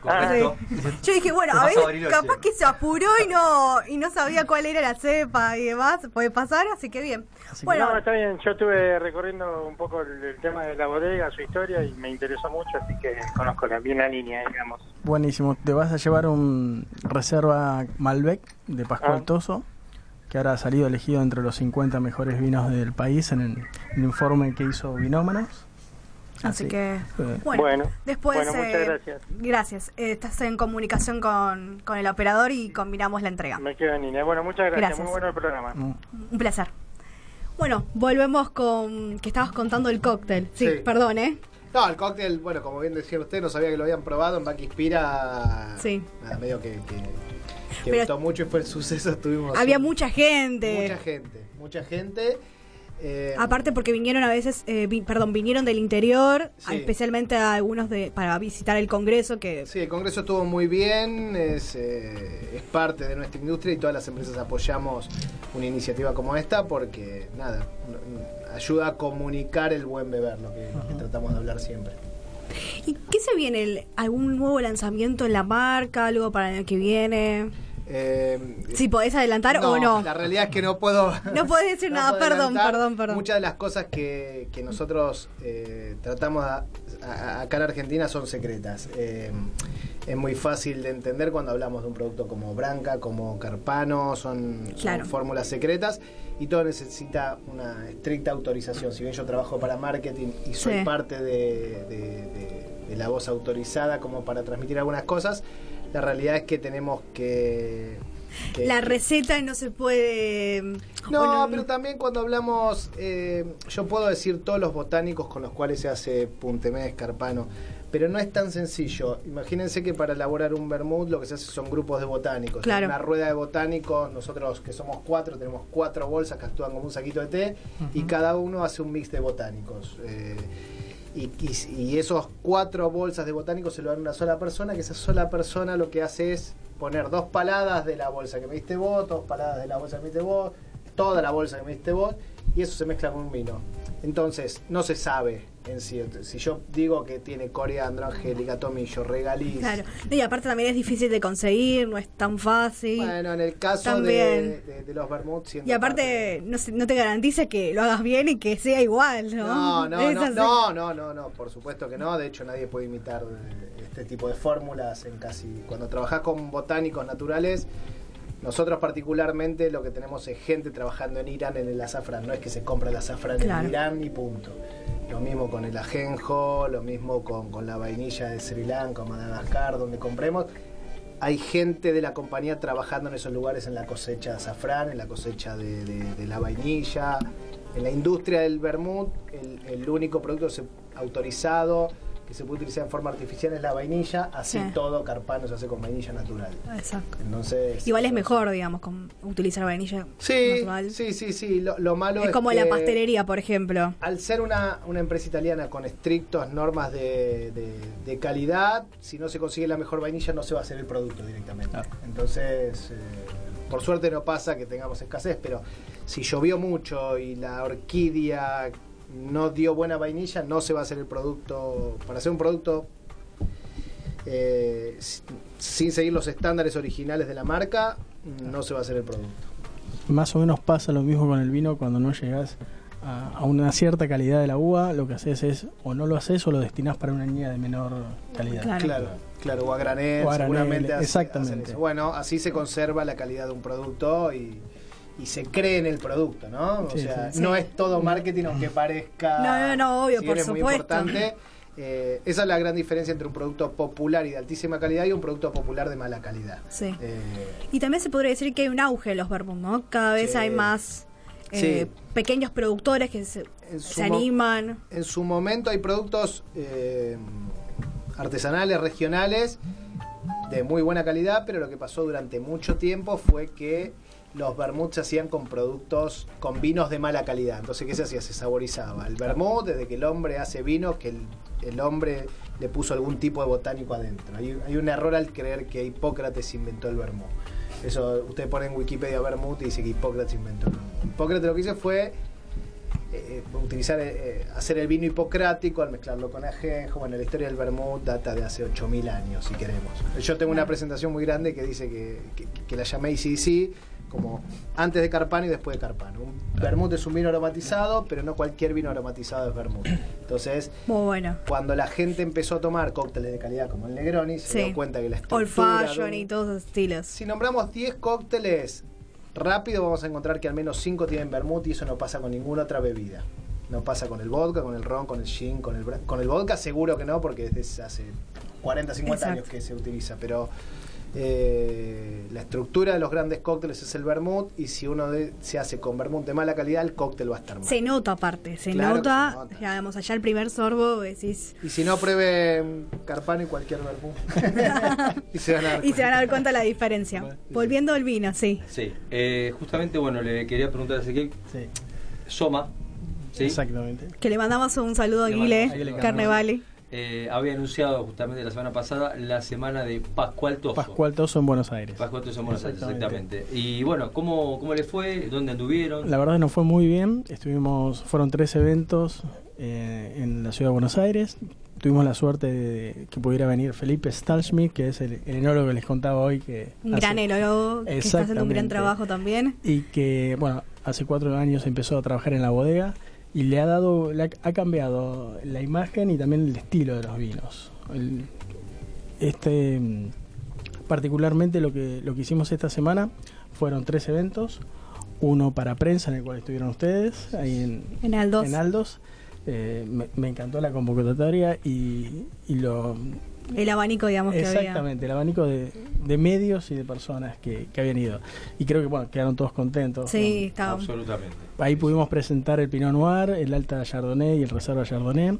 Correcto. Yo dije, bueno, a ver, capaz que se apuró y no y no sabía cuál era la cepa y demás. Puede pasar, así que bien. Bueno, no, está bien, yo estuve recorriendo un poco el, el tema de la bodega, su historia, y me interesó mucho, así que conozco la, bien la línea, digamos. Buenísimo. Te vas a llevar un reserva Malbec de Pascual Ah. Toso, que ahora ha salido elegido entre los 50 mejores vinos del país en el, el informe que hizo Vinómanos. Así que, eh, bueno, Bueno, después... bueno, muchas eh, gracias. Gracias. Eh, estás en comunicación con, con el operador y combinamos la entrega. Me quedo en línea. Bueno, muchas gracias, Gracias. muy bueno el programa. mm, Un placer. Bueno, volvemos con que estabas contando el cóctel. Sí, Sí. perdón, ¿eh? No, el cóctel, bueno, como bien decía usted, no sabía que lo habían probado en Back Inspira. Sí. Nada, medio que, que, que gustó mucho y fue el suceso. Tuvimos Había mucha gente. mucha gente, mucha gente. Eh, Aparte porque vinieron a veces, eh, vi- perdón, vinieron del interior, Sí. especialmente a algunos de para visitar el Congreso que Sí, el Congreso estuvo muy bien, es, eh, es parte de nuestra industria y todas las empresas apoyamos una iniciativa como esta porque, nada, ayuda a comunicar el buen beber, lo que, que tratamos de hablar siempre. ¿Y qué se viene? ¿Algún nuevo lanzamiento en la marca? ¿Algo para el año que viene? Eh, Si podés adelantar o no. La realidad es que no puedo. No podés decir nada, puedo perdón, perdón, perdón. Muchas de las cosas que, que nosotros eh, tratamos a- a- acá en Argentina son secretas. Eh, es muy fácil de entender cuando hablamos de un producto como Branca, como Carpano, son, fórmulas secretas y todo necesita una estricta autorización. Si bien yo trabajo para marketing y soy Sí. parte de, de- de- de la voz autorizada como para transmitir algunas cosas, la realidad es que tenemos que... que- La receta no se puede... no, pero también cuando hablamos, eh, yo puedo decir todos los botánicos con los cuales se hace Puntemés, Carpano, pero no es tan sencillo. Imagínense que para elaborar un vermouth lo que se hace son grupos de botánicos. Claro. Una rueda de botánicos, nosotros que somos cuatro, tenemos cuatro bolsas que actúan como un saquito de té y cada uno hace un mix de botánicos. Eh, y, y- esos cuatro bolsas de botánicos se lo dan a una sola persona, que esa sola persona lo que hace es poner dos paladas de la bolsa que me diste vos, dos paladas de la bolsa que me diste vos, toda la bolsa que me diste vos, y eso se mezcla con un vino. Entonces, no se sabe en sí. Si yo digo que tiene coriandro, angélica, tomillo, regaliz. Claro. Y aparte también es difícil de conseguir, no es tan fácil. Bueno, en el caso de, También. de- de los y aparte no, se- no te garantiza que lo hagas bien y que sea igual, ¿no? No, no, no, no, no, no, no, por supuesto que no. De hecho, nadie puede imitar eh, este tipo de fórmulas en casi. Cuando trabajás con botánicos naturales, Nosotros particularmente lo que tenemos es gente trabajando en Irán en el azafrán, no es que se compra el azafrán Claro. en Irán y punto. Lo mismo con el ajenjo, lo mismo con, con la vainilla de Sri Lanka Madagascar, donde compremos. Hay gente de la compañía trabajando en esos lugares en la cosecha de azafrán, en la cosecha de, de- de la vainilla. En la industria del vermut, el, el único producto autorizado que se puede utilizar en forma artificial es la vainilla, así Sí. todo Carpano se hace con vainilla natural. Exacto. Entonces, Igual es mejor, digamos, con utilizar vainilla Sí, natural. sí, sí, sí. Lo, lo malo es es como que la pastelería, por ejemplo. Al ser una, una empresa italiana con estrictas normas de, de- de calidad, si no se consigue la mejor vainilla no se va a hacer el producto directamente. Entonces, eh, por suerte no pasa que tengamos escasez, pero si llovió mucho y la orquídea no dio buena vainilla, no se va a hacer el producto. Para hacer un producto eh, sin seguir los estándares originales de la marca, no se va a hacer el producto. Más o menos pasa lo mismo con el vino cuando no llegas a, a una cierta calidad de la uva, lo que haces es o no lo haces o lo destinás para una añada de menor calidad. Claro. Claro, claro, o a granel, O a granel, seguramente hace- exactamente. Bueno, así se conserva la calidad de un producto y, y se cree en el producto, ¿no? O Sí, sea, sí. no Sí. es todo marketing aunque parezca. No, no, no, obvio, si por muy supuesto. importante. Eh, esa es la gran diferencia entre un producto popular y de altísima calidad y un producto popular de mala calidad. Sí. Eh, Y también se podría decir que hay un auge de los vermouth, ¿no? Cada vez Sí. hay más eh, pequeños productores que se, se animan. en su momento hay productos eh, artesanales, regionales, de muy buena calidad, pero lo que pasó durante mucho tiempo fue que los vermuts se hacían con productos, con vinos de mala calidad. Entonces, ¿qué se hacía? Se saborizaba. El vermut, desde que el hombre hace vino, que el, hombre le puso algún tipo de botánico adentro. Hay, hay un error al creer que Hipócrates inventó el vermut. Eso, usted pone en Wikipedia vermut y dice que Hipócrates inventó el vermut. Hipócrates lo que hizo fue eh, utilizar, eh, hacer el vino hipocrático al mezclarlo con ajenjo. Bueno, la historia del vermut data de hace 8000 años, si queremos. Yo tengo una presentación muy grande que dice que, que, que la llamé ACDC como antes de Carpano y después de Carpano. Un vermut es un vino aromatizado, pero no cualquier vino aromatizado es vermut. Entonces, Muy bueno. cuando la gente empezó a tomar cócteles de calidad como el Negroni, se Sí. dio cuenta que la Old estructura... de fashion un- y todos esos estilos. si nombramos 10 cócteles rápido, vamos a encontrar que al menos 5 tienen vermut y eso no pasa con ninguna otra bebida. No pasa con el vodka, con el ron, con el gin, con el con el vodka seguro que no, porque desde hace 40, 50 años que se utiliza, pero eh, la estructura de los grandes cócteles es el vermut y si uno de- se hace con vermut de mala calidad, el cóctel va a estar mal. Se nota aparte, se Claro nota. se nota. Ya, digamos, allá el primer sorbo decís. Y si no, prueben Carpano y cualquier vermut. y se van a dar Y se van a cuenta. dar cuenta la diferencia. Volviendo al vino, sí. Sí, eh, justamente, bueno, le quería preguntar a Ezequiel, Sí, Soma, ¿sí? exactamente. Que le mandamos un saludo a Guile Carnevale. Eh, había anunciado justamente la semana pasada la semana de Pascual Toso. Pascual Toso en Buenos Aires. Pascual Toso en Buenos Aires, Exactamente. Y bueno, ¿cómo, ¿cómo le fue? ¿Dónde anduvieron? La verdad nos fue muy bien. Estuvimos, fueron tres eventos eh, en la ciudad de Buenos Aires. Tuvimos la suerte de que pudiera venir Felipe Stalschmidt, que es el, el enólogo que les contaba hoy que Un hace- gran enólogo que está haciendo un gran trabajo también. y que bueno hace cuatro años empezó a trabajar en la bodega y le ha dado le ha, ha cambiado la imagen y también el estilo de los vinos. El- este mm, particularmente lo que lo que hicimos esta semana fueron tres eventos. Uno para prensa en el cual estuvieron ustedes ahí en, En Aldos. en Aldos Eh, me, me encantó la convocatoria y, y lo El abanico, digamos, que había. Exactamente, el abanico de, de medios y de personas que, que habían ido. Y creo que bueno, quedaron todos contentos. Sí, ¿no? estaba. Absolutamente. Ahí pudimos presentar el Pinot Noir, el Alta Chardonnay y el Reserva Chardonnay.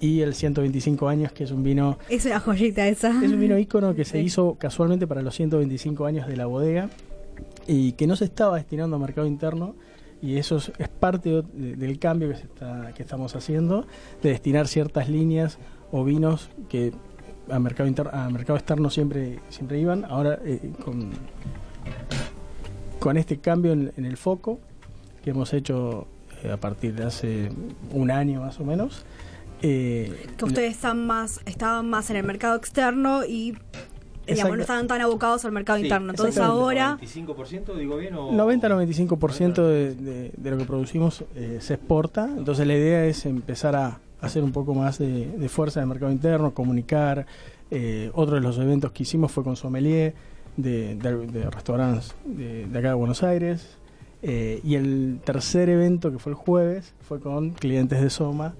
Y el 125 años, que es un vino Es una joyita esa. es un vino ícono que se Sí. hizo casualmente para los 125 años de la bodega y que no se estaba destinando al mercado interno y eso es, es parte de- del cambio que, se está, que estamos haciendo de destinar ciertas líneas o vinos que a mercado inter- a mercado externo siempre siempre iban. Ahora eh, con con este cambio en, en el foco que hemos hecho eh, a partir de hace un año más o menos eh, que ustedes están más, estaban más en el mercado externo y digamos, no estaban tan abocados al mercado Sí, interno. Entonces ahora, ¿25% digo bien o...? 90-95% de, de- de lo que producimos eh, se exporta, entonces la idea es empezar a hacer un poco más de, de fuerza en el mercado interno, comunicar. eh, otro de los eventos que hicimos fue con Sommelier, de, de- de restaurantes de, de acá de Buenos Aires. Eh, y el tercer evento, que fue el jueves, fue con clientes de Soma.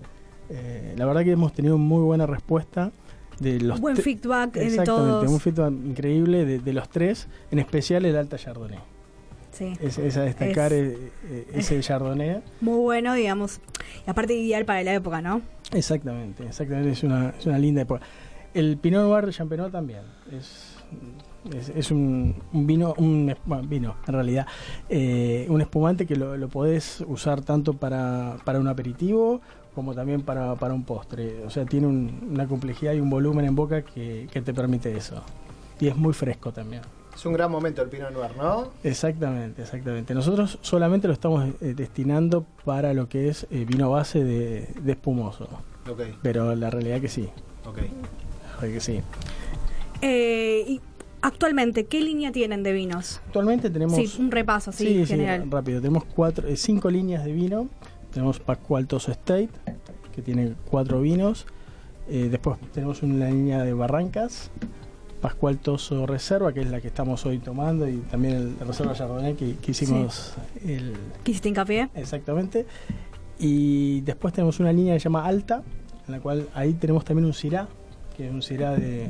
Eh, la verdad que hemos tenido muy buena respuesta de los Buen feedback eh, de Exactamente, todos. un feedback increíble de, de los tres, en especial el Alta Chardonnay. Sí. Es, es a destacar Es- eh, eh, ese Chardonnay. Muy bueno, digamos. Y aparte ideal para la época, ¿no? Exactamente, exactamente, es una, es una linda época. El Pinot Noir de Champenois también, es, es, es un, un vino, un bueno, vino en realidad, eh, un espumante que lo, lo podés usar tanto para, para un aperitivo como también para, para un postre. O sea, tiene un- una complejidad y un volumen en boca que, que te permite eso. Y es muy fresco también. Es un gran momento el Pinot Noir, ¿no? Exactamente, exactamente. Nosotros solamente lo estamos eh, destinando para lo que es eh, vino base de, de espumoso. Ok, Pero la realidad que sí, ok. la que sí. Eh, y actualmente, ¿qué línea tienen de vinos? Actualmente tenemos... Sí, un repaso, sí, general. rápido. Tenemos cuatro, eh, cinco líneas de vino. Tenemos Pascual Toso State, que tiene cuatro vinos. Eh, después tenemos una línea de Barrancas. Pascual Toso Reserva, que es la que estamos hoy tomando, y también el Reserva Chardonnay, que, que hicimos el, ¿Qué hiciste hincapié? Exactamente. Y después tenemos una línea que se llama Alta, en la cual ahí tenemos también un Cirá, que es un Cirá de,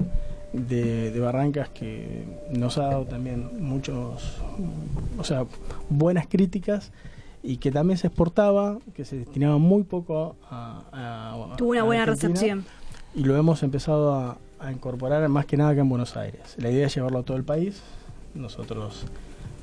de, de Barrancas que nos ha dado también muchos, o sea, buenas críticas y que también se exportaba, que se destinaba muy poco a... a- Tuvo una a buena Argentina, recepción. Y lo hemos empezado a, a incorporar más que nada acá en Buenos Aires. La idea es llevarlo a todo el país. Nosotros...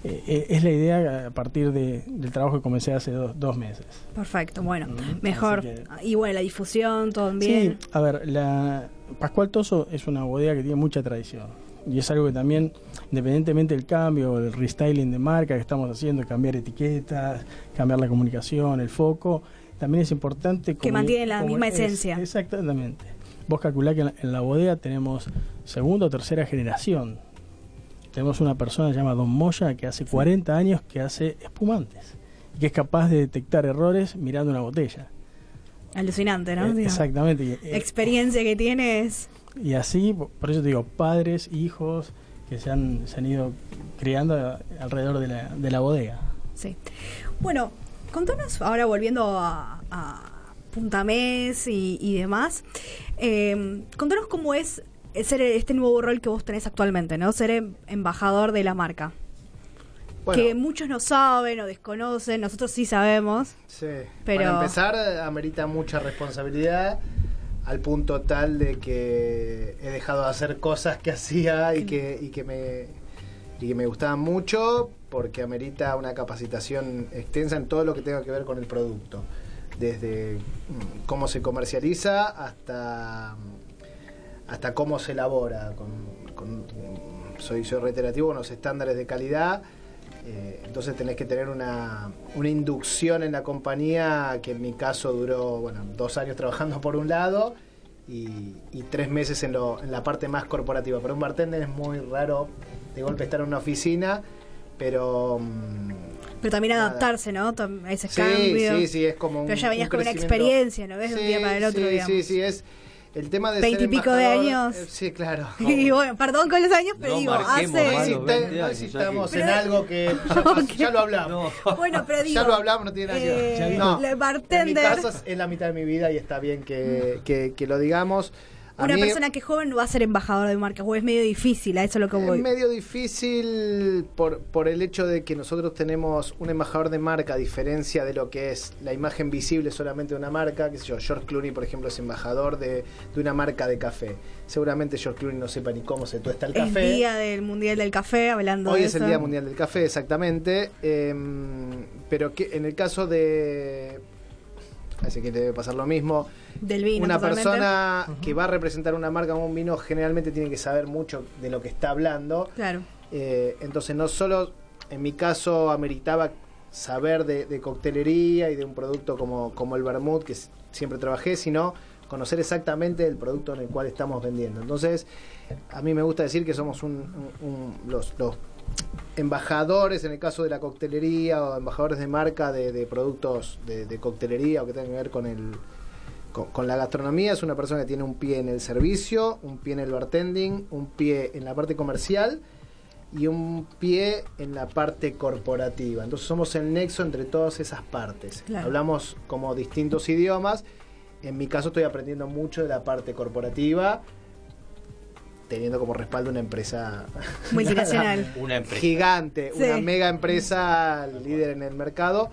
eh, eh, es la idea a partir de- del trabajo que comencé hace dos, dos meses. Perfecto, bueno, mejor. que- Y bueno, la difusión, todo bien. Sí, a ver, la Pascual Toso es una bodega que tiene mucha tradición. Y es algo que también, independientemente del cambio, el restyling de marca que estamos haciendo, cambiar etiquetas, cambiar la comunicación, el foco, también es importante. Que mantiene la misma es- esencia. exactamente. Vos calculá que en la, en la bodega tenemos segunda o tercera generación. Tenemos una persona llamada Don Moya que hace 40 años que hace espumantes y que es capaz de detectar errores mirando una botella. Alucinante, ¿no? Eh, Exactamente. eh, Experiencia que tienes. y así, por eso te digo, padres, hijos que se han, se han ido criando alrededor de la, de la bodega. Sí. Bueno, contanos, ahora volviendo a, a Punta Mes y, y demás, eh, contanos cómo es ser este nuevo rol que vos tenés actualmente, ¿no? Ser em- embajador de la marca. Bueno, Que muchos no saben o desconocen, nosotros sí sabemos. sí. pero- Para empezar, amerita mucha responsabilidad al punto tal de que he dejado de hacer cosas que hacía y que, y que me y que me gustaban mucho porque amerita una capacitación extensa en todo lo que tenga que ver con el producto desde mm, cómo se comercializa hasta mm, hasta cómo se elabora con, con- soy soy reiterativo con los estándares de calidad eh, entonces tenés que tener una, una inducción en la compañía que en mi caso duró bueno dos años trabajando por un lado y, y tres meses en, lo, en la parte más corporativa. Para un bartender es muy raro de golpe estar en una oficina, pero... mm, Pero también Nada. adaptarse, ¿no? A ese Sí, cambio. sí, sí, es como un Pero ya venías un con una experiencia, ¿no ves? De un día para el otro, sí, digamos. Sí, sí, es el tema de Veinte ser y pico de años. eh, sí, claro. Y bueno, perdón con los años, pero No digo, hace... No los insista- 20 no años, insistamos ya que- en algo que ya, pas- ya lo hablamos. No. Bueno, pero digo... Ya lo hablamos, no tiene nada que ver. eh, En mi caso es- es la mitad de mi vida y está bien que, que- que lo digamos. A una mí persona que es joven no va a ser embajador de marca, o es medio difícil, a eso es lo que es voy. medio difícil por, por el hecho de que nosotros tenemos un embajador de marca, a diferencia de lo que es la imagen visible solamente de una marca. Que sé yo, George Clooney, por ejemplo, es embajador de, de una marca de café. Seguramente George Clooney no sepa ni cómo se tuesta el Es café. día del Mundial del Café, hablando Hoy de es el. Día Mundial del Café, exactamente. Em, pero que en el caso de. Así que debe pasar lo mismo. Del vino, una totalmente. persona que va a representar una marca o un vino generalmente tiene que saber mucho de lo que está hablando. Claro. Eh, entonces no solo en mi caso ameritaba saber de, de coctelería y de un producto como, como el vermouth que siempre trabajé, sino conocer exactamente el producto en el cual estamos vendiendo. Entonces, a mí me gusta decir que somos un, un- un- los, los embajadores en el caso de la coctelería o embajadores de marca de, de productos de, de coctelería o que tengan que ver con el con, con la gastronomía es una persona que tiene un pie en el servicio, un pie en el bartending, un pie en la parte comercial y un pie en la parte corporativa. Entonces somos el nexo entre todas esas partes. Claro. Hablamos como distintos idiomas. En mi caso estoy aprendiendo mucho de la parte corporativa, teniendo como respaldo una empresa Multinacional. Una empresa. gigante, Sí. una mega empresa líder en el mercado,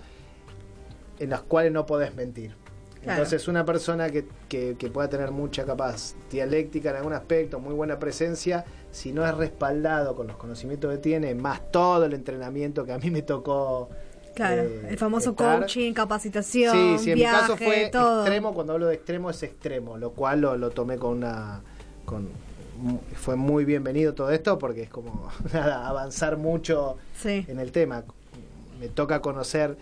en las cuales no podés mentir. Claro. Entonces, una persona que, que- que pueda tener mucha capaz dialéctica en algún aspecto, muy buena presencia, si no es respaldado con los conocimientos que tiene, más todo el entrenamiento que a mí me tocó. Claro, eh, el famoso estar. coaching, capacitación, Sí, sí, en viaje, mi caso fue todo. extremo, cuando hablo de extremo es extremo, lo cual lo, lo tomé con una... Con, fue muy bienvenido todo esto porque es como nada, avanzar mucho Sí. en el tema. Me toca conocer,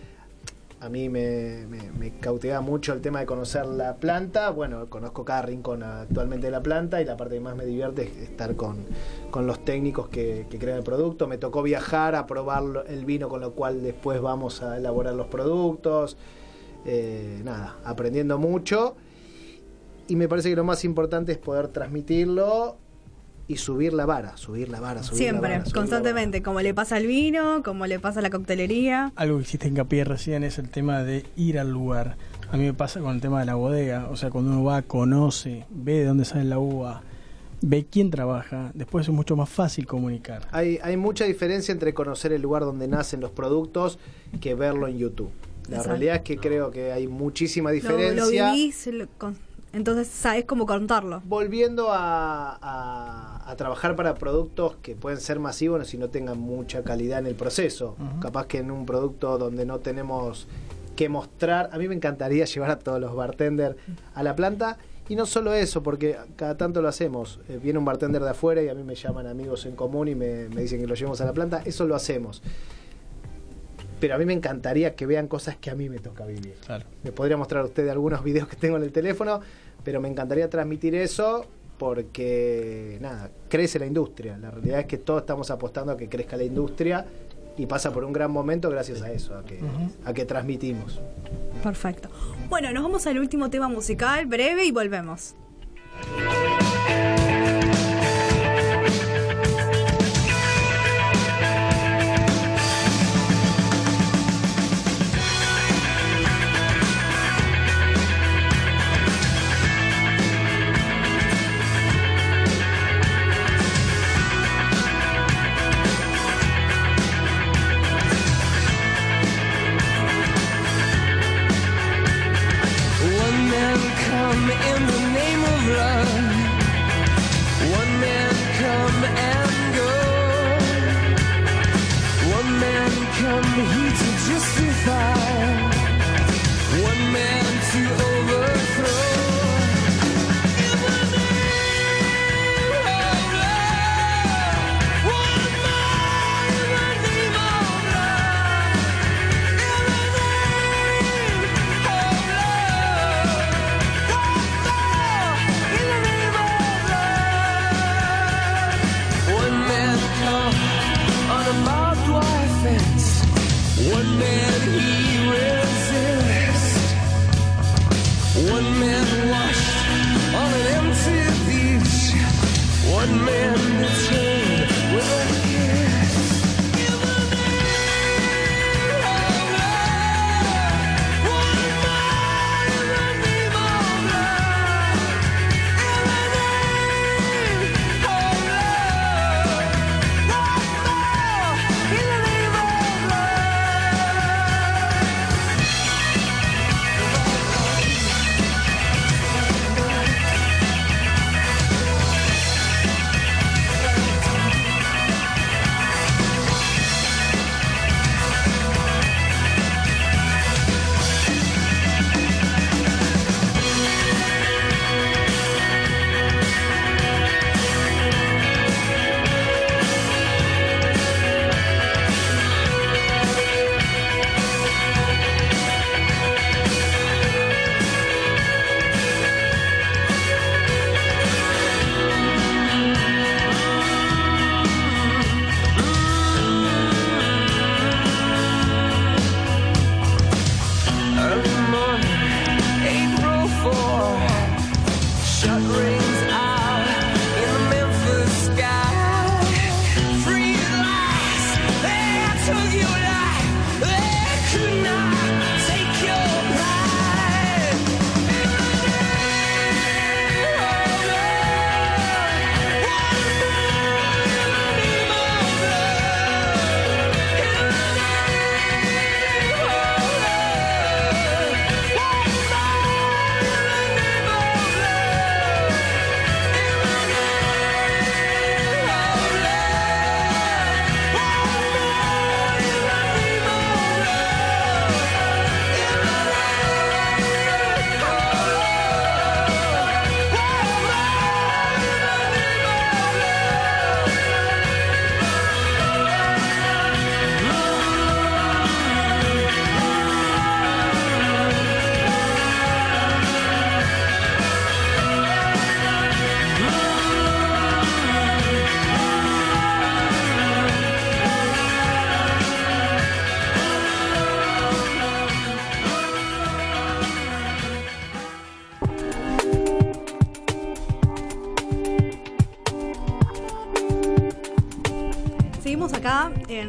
a mí me, me, me cautiva mucho el tema de conocer la planta. Bueno, conozco cada rincón actualmente de la planta y la parte que más me divierte es estar con, con los técnicos que, que crean el producto. Me tocó viajar a probar el vino con lo cual después vamos a elaborar los productos. Eh, nada, aprendiendo mucho. Y me parece que lo más importante es poder transmitirlo y subir la vara, subir la vara, subir la Siempre, vara, subir la constantemente, vara. como le pasa al vino, como le pasa a la coctelería. Algo que hiciste hincapié recién es el tema de ir al lugar. A mí me pasa con el tema de la bodega. O sea, cuando uno va, conoce, ve de dónde sale la uva, ve quién trabaja, después es mucho más fácil comunicar. Hay, hay mucha diferencia entre conocer el lugar donde nacen los productos que verlo en YouTube. La Exacto. realidad es que creo que hay muchísima Lo, diferencia. lo vivís, lo- con- entonces sabes cómo contarlo. Volviendo a, a- a trabajar para productos que pueden ser masivos si no tengan mucha calidad en el proceso. Capaz que en un producto donde no tenemos que mostrar, a mí me encantaría llevar a todos los bartenders a la planta. Y no solo eso, porque cada tanto lo hacemos. Eh, viene un bartender de afuera y a mí me llaman amigos en común y me, me dicen que lo llevemos a la planta. Eso lo hacemos. Pero a mí me encantaría que vean cosas que a mí me toca vivir. Claro. Me podría mostrar a ustedes algunos videos que tengo en el teléfono, pero me encantaría transmitir eso porque, nada, crece la industria. La realidad es que todos estamos apostando a que crezca la industria y pasa por un gran momento gracias a eso, a que, a que transmitimos. Perfecto. Bueno, nos vamos al último tema musical, breve, y volvemos.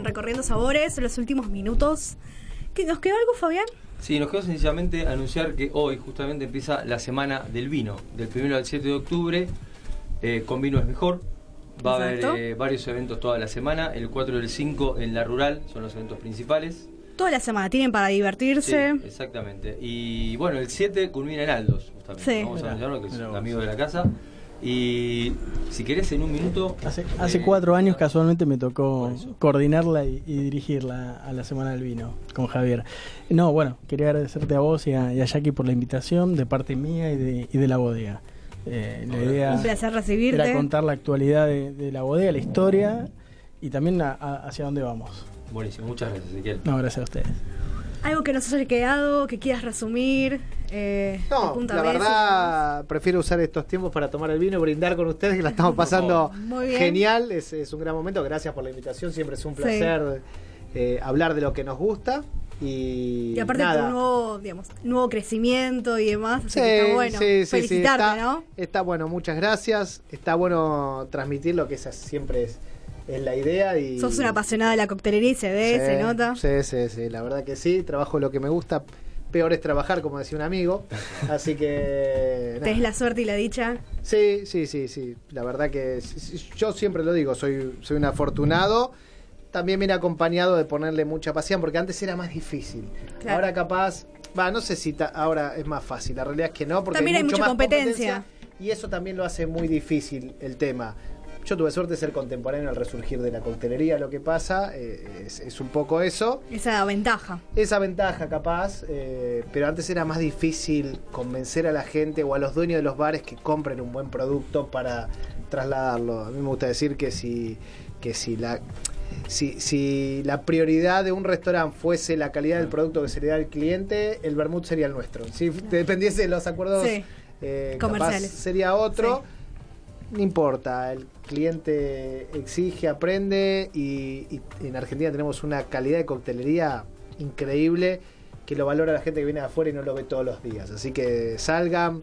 Recorriendo sabores, los últimos minutos. ¿Qué, ¿Nos quedó algo, Fabián? Sí, nos quedó sencillamente anunciar que hoy justamente empieza la semana del vino, del 1 al 7 de octubre, eh, con vino es mejor. Va a haber eh, varios eventos toda la semana, el 4 y el 5 en la rural son los eventos principales. Toda la semana tienen para divertirse. Sí, exactamente. Y bueno, el 7 culmina en Aldos, justamente. Sí. Vamos a anunciarlo, que es un amigo de la casa. Y si querés en un minuto... Hace, hace eh, cuatro años casualmente me tocó coordinarla y, y dirigirla a la Semana del Vino con Javier. No, bueno, quería agradecerte a vos y a, y a Jackie por la invitación de parte mía y de, y de la bodega. Eh, la idea Un placer recibirte. era contar la actualidad de, de la bodega, la historia y también a- a- hacia dónde vamos. Buenísimo, muchas gracias, Ezequiel. No, gracias a ustedes. Algo que nos haya quedado, que quieras resumir. Eh, No, la verdad prefiero usar estos tiempos para tomar el vino y brindar con ustedes que la estamos pasando Muy bien. genial. Es, es un gran momento. Gracias por la invitación. Siempre es un Sí. placer eh, hablar de lo que nos gusta. Y, Y aparte nada. tu nuevo, digamos, nuevo crecimiento y demás. Así Sí, que está bueno. sí, sí, sí, Felicitarte, está, ¿no? Está bueno, muchas gracias. Está bueno transmitir lo que esa siempre es, es la idea. Y, Sos una apasionada de la coctelería y se ve, Sí, se nota. Sí, sí, sí, la verdad que sí. Trabajo lo que me gusta. Peor es trabajar, como decía un amigo. Así que. Tenés la suerte y la dicha. Sí, sí, sí, sí. La verdad que yo siempre lo digo, soy, soy un afortunado. También viene acompañado de ponerle mucha pasión, porque antes era más difícil. Claro. Ahora capaz, va, no sé si ta- ahora es más fácil. La realidad es que no, porque También hay mucho mucha más competencia. Y eso también lo hace muy difícil el tema. Yo tuve suerte de ser contemporáneo al resurgir de la coctelería. Lo que pasa eh, es, es un poco eso Esa ventaja. esa ventaja capaz, eh, pero antes era más difícil convencer a la gente o a los dueños de los bares que compren un buen producto para trasladarlo. A mí me gusta decir que si, que si la si, si la prioridad de un restaurante fuese la calidad del producto que se le da al cliente, el vermut sería el nuestro. Si dependiese de los acuerdos Sí. eh, capaz Comerciales. sería otro. No importa, el cliente exige, aprende y, y en Argentina tenemos una calidad de coctelería increíble que lo valora la gente que viene de afuera y no lo ve todos los días. Así que salgan,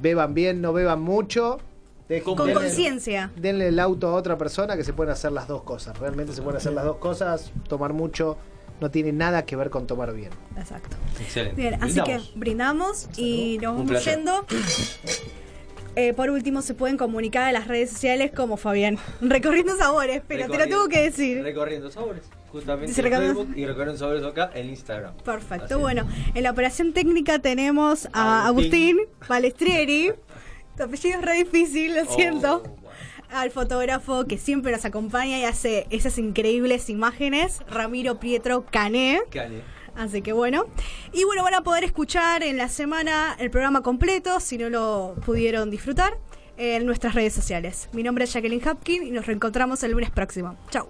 beban bien, no beban mucho. dejen- Con conciencia. Denle el auto a otra persona que se pueden hacer las dos cosas. Realmente se pueden hacer las dos cosas. Tomar mucho no tiene nada que ver con tomar bien. Exacto. Excelente. Bien, así que Brindamos. y nos vamos yendo. Eh, por último, se pueden comunicar a las redes sociales como Fabián. Recorriendo sabores, pero te lo tengo que decir. Recorriendo sabores, justamente en recorriendo- Facebook y recorriendo sabores acá en Instagram. Perfecto. Así. Bueno, en la operación técnica tenemos a Agustín. Agustín Balestrieri. Tu apellido es re difícil, lo Oh, siento. Al fotógrafo que siempre nos acompaña y hace esas increíbles imágenes, Ramiro Pietro Cané. Cane. Así que bueno. Y bueno, van a poder escuchar en la semana el programa completo, si no lo pudieron disfrutar, en nuestras redes sociales. Mi nombre es Jacqueline Hapkin y nos reencontramos el lunes próximo. Chau.